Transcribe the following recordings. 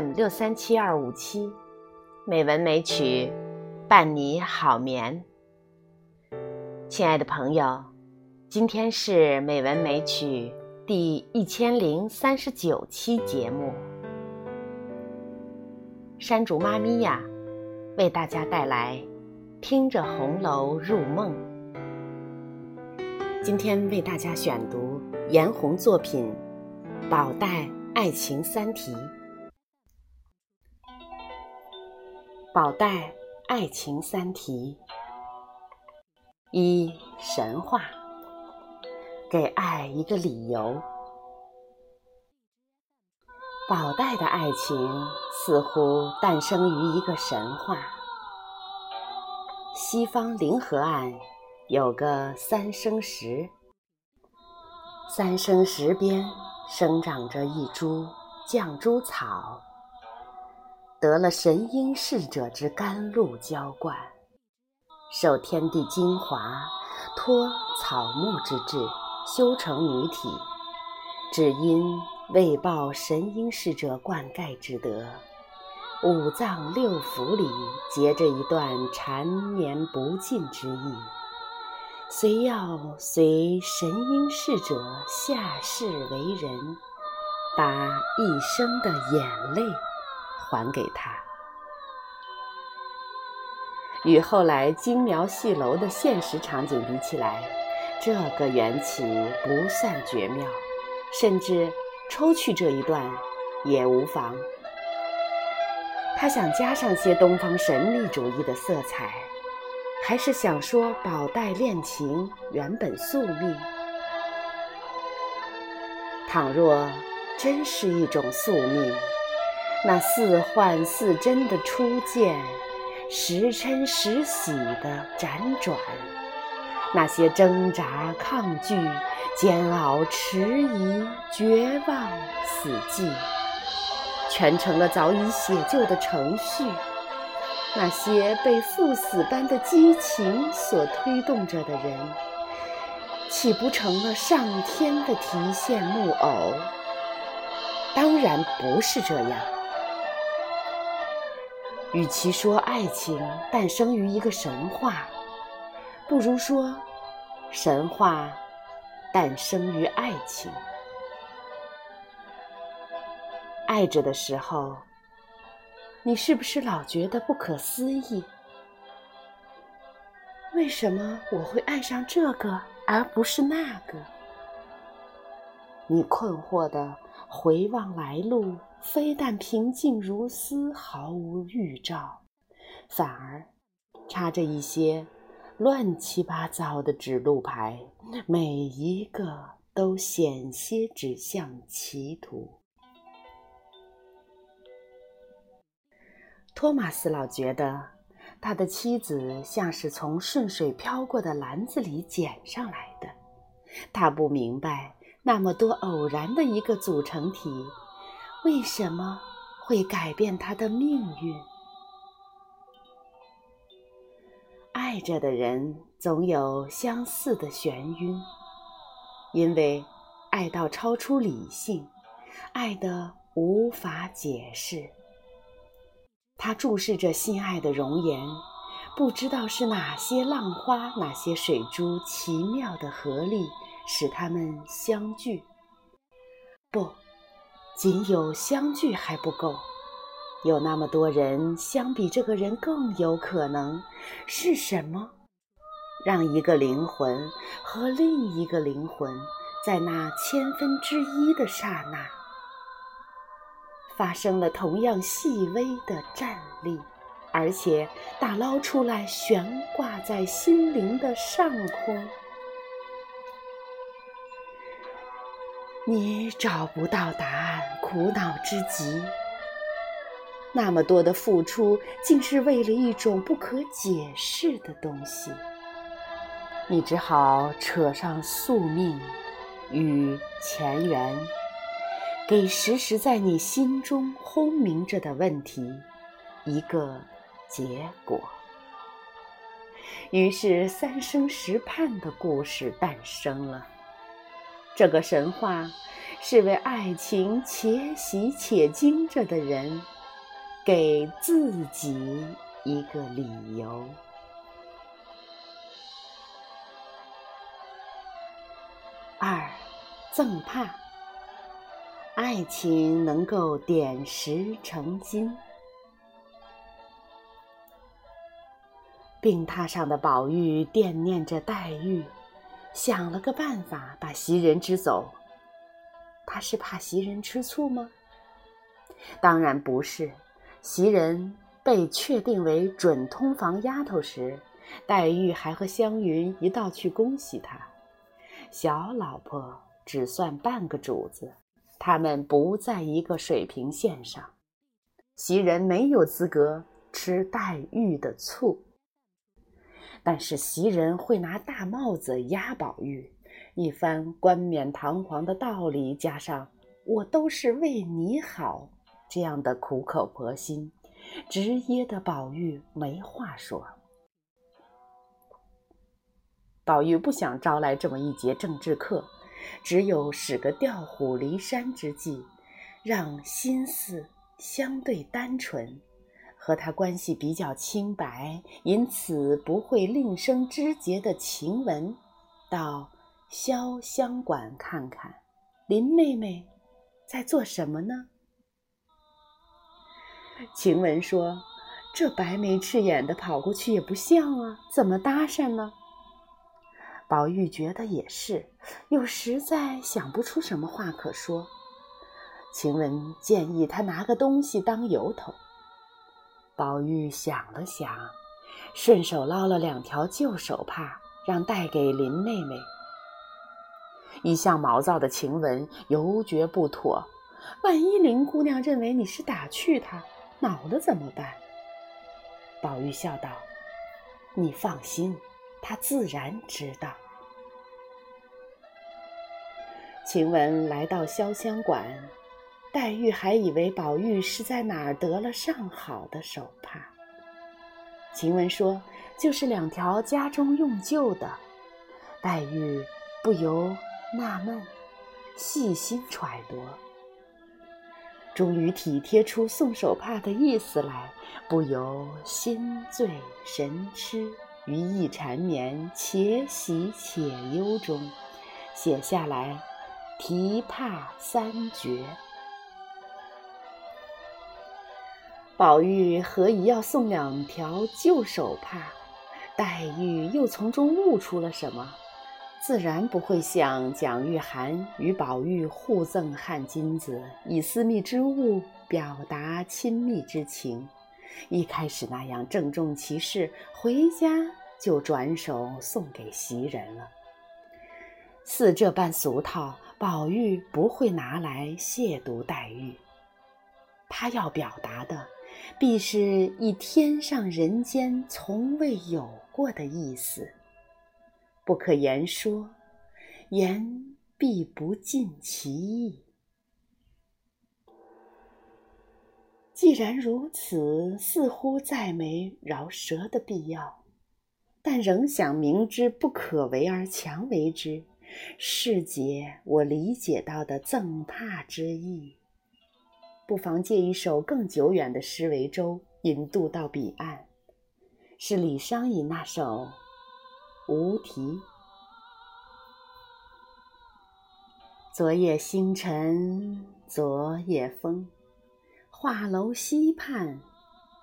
FM 六三七二五七，美文美曲伴你好眠。亲爱的朋友，今天是美文美曲第一千零三十九期节目。山竹妈咪呀，为大家带来《听着红楼入梦》。今天为大家选读颜红作品《宝黛爱情三题》。宝黛爱情三题：一、神话，给爱一个理由。宝黛的爱情似乎诞生于一个神话。西方灵河岸有个三生石，三生石边生长着一株绛珠草。得了神瑛侍者之甘露浇灌，受天地精华，托草木之志，修成女体。只因为报神瑛侍者灌溉之德，五脏六腑里结着一段缠绵不尽之意，遂要随神瑛侍者下世为人，把一生的眼泪。还给他，与后来精描细楼的现实场景比起来，这个缘起不算绝妙，甚至抽去这一段也无妨。他想加上些东方神秘主义的色彩，还是想说宝黛恋情原本宿命？倘若真是一种宿命？那似幻似真的初见，时嗔时喜的辗转，那些挣扎、抗拒、煎熬、迟疑、绝望、死寂，全成了早已写就的程序。那些被赴死般的激情所推动着的人，岂不成了上天的提线木偶？当然不是这样。与其说爱情诞生于一个神话，不如说神话诞生于爱情。爱着的时候，你是不是老觉得不可思议？为什么我会爱上这个而不是那个？你困惑的回望来路。非但平静如丝，毫无预兆，反而插着一些乱七八糟的指路牌，每一个都险些指向歧途。托马斯老觉得他的妻子像是从顺水飘过的篮子里捡上来的，他不明白那么多偶然的一个组成体。为什么会改变他的命运？爱着的人总有相似的眩晕，因为爱到超出理性，爱得无法解释。他注视着心爱的容颜，不知道是哪些浪花、哪些水珠奇妙的合力使他们相聚。不。仅有相聚还不够，有那么多人相比这个人更有可能是什么？让一个灵魂和另一个灵魂在那千分之一的刹那发生了同样细微的站立，而且打捞出来悬挂在心灵的上空。你找不到答案，苦恼之极。那么多的付出，竟是为了一种不可解释的东西。你只好扯上宿命与前缘，给时时在你心中轰鸣着的问题一个结果。于是，三生石畔的故事诞生了。这个神话是为爱情且喜且惊着的人，给自己一个理由。二，赠帕。爱情能够点石成金。病榻上的宝玉惦念着黛玉，想了个办法把袭人支走。他是怕袭人吃醋吗？当然不是。袭人被确定为准通房丫头时，黛玉还和湘云一道去恭喜她。小老婆只算半个主子。他们不在一个水平线上，袭人没有资格吃黛玉的醋。但是袭人会拿大帽子压宝玉，一番冠冕堂皇的道理，加上“我都是为你好”这样的苦口婆心，直噎得宝玉没话说。宝玉不想招来这么一节政治课。只有使个调虎离山之计，让心思相对单纯，和他关系比较清白，因此不会另生枝节的晴雯，到潇湘馆看看林妹妹在做什么呢？晴雯说：“这白眉赤眼的跑过去也不像啊，怎么搭讪呢？”宝玉觉得也是，又实在想不出什么话可说。晴雯建议他拿个东西当由头。宝玉想了想，顺手捞了两条旧手帕，让带给林妹妹。一向毛躁的晴雯犹觉不妥，万一林姑娘认为你是打趣她，恼了怎么办？宝玉笑道：“你放心。”他自然知道。晴雯来到潇湘馆，黛玉还以为宝玉是在哪儿得了上好的手帕。晴雯说：“就是两条家中用旧的。”黛玉不由纳闷，细心揣度，终于体贴出送手帕的意思来，不由心醉神痴。于意缠绵，且喜且忧中，写下来《题帕三绝》。宝玉何以要送两条旧手帕？黛玉又从中悟出了什么？自然不会像蒋玉菡与宝玉互赠汗巾子，以私密之物表达亲密之情。一开始那样郑重其事，回家。就转手送给袭人了。似这般俗套，宝玉不会拿来亵渎黛玉。他要表达的，必是以天上人间从未有过的意思，不可言说，言必不尽其意。既然如此，似乎再没饶舌的必要。但仍想明知不可为而强为之，是解我理解到的赠帕之意。不妨借一首更久远的诗为舟，引渡到彼岸，是李商隐那首《无题》。昨夜星辰昨夜风，画楼西畔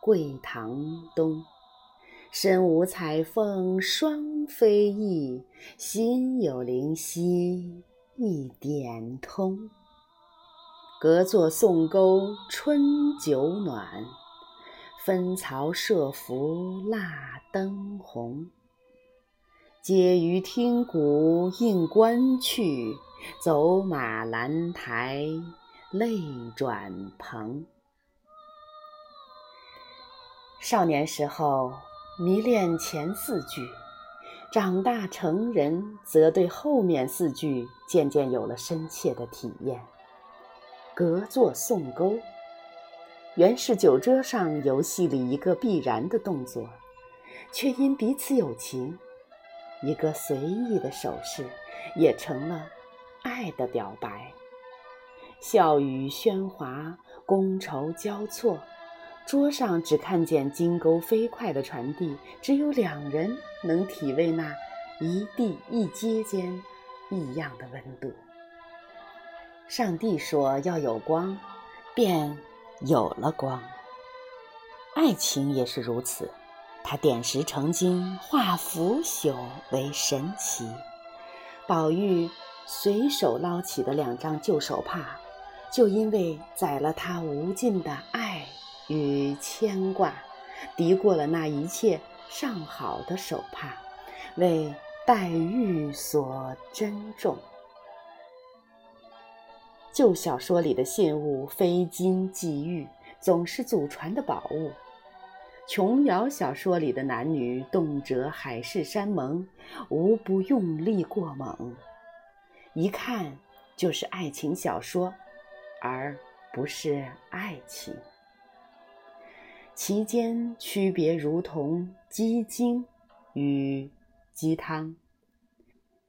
桂堂东。身无彩凤双飞翼，心有灵犀一点通。隔座送钩春酒暖，分曹射拂蜡灯红。嗟余听鼓应官去，走马兰台泪转蓬。少年时候。迷恋前四句，长大成人，则对后面四句渐渐有了深切的体验。隔座送钩，原是酒桌上游戏里一个必然的动作，却因彼此有情，一个随意的手势，也成了爱的表白。笑语喧哗，觥筹交错。桌上只看见金钩飞快的传递，只有两人能体味那一地一阶间异样的温度。上帝说要有光，便有了光。爱情也是如此，它点石成金，化腐朽为神奇。宝玉随手捞起的两张旧手帕，就因为载了他无尽的爱。与牵挂，敌过了那一切上好的手帕，为黛玉所珍重。旧小说里的信物，非金即玉，总是祖传的宝物；琼瑶小说里的男女，动辄海誓山盟，无不用力过猛，一看就是爱情小说，而不是爱情。其间区别如同鸡精与鸡汤，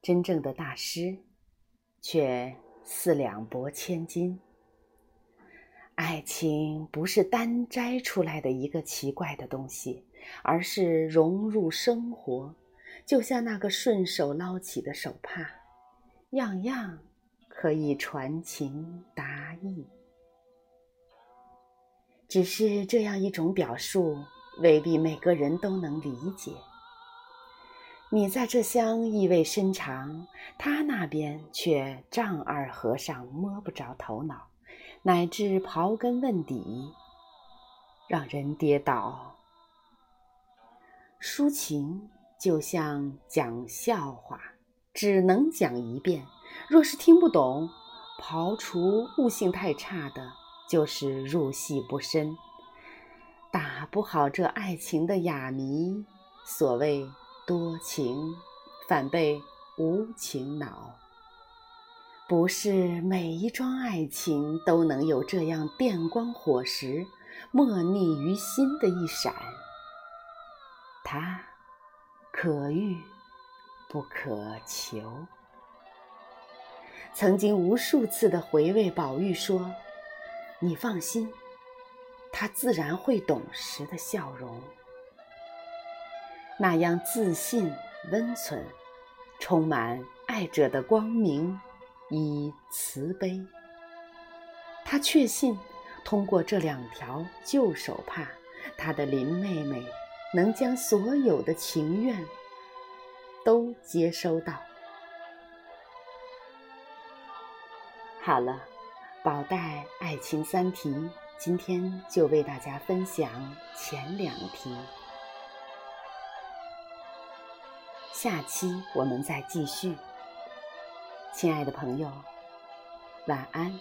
真正的大师却四两拨千斤。爱情不是单摘出来的一个奇怪的东西，而是融入生活，就像那个顺手捞起的手帕，样样可以传情达意。只是这样一种表述，未必每个人都能理解。你在这厢意味深长，他那边却丈二和尚摸不着头脑，乃至刨根问底，让人跌倒。抒情就像讲笑话，只能讲一遍，若是听不懂，刨除悟性太差的。就是入戏不深，打不好这爱情的哑谜。所谓多情，反被无情恼。不是每一桩爱情都能有这样电光火石、莫逆于心的一闪。它可遇不可求。曾经无数次的回味，宝玉说。你放心，他自然会懂时的笑容，那样自信、温存，充满爱者的光明与慈悲。他确信，通过这两条旧手帕，他的林妹妹能将所有的情愿都接收到。好了。宝黛爱情三题，今天就为大家分享前两题，下期我们再继续。亲爱的朋友，晚安。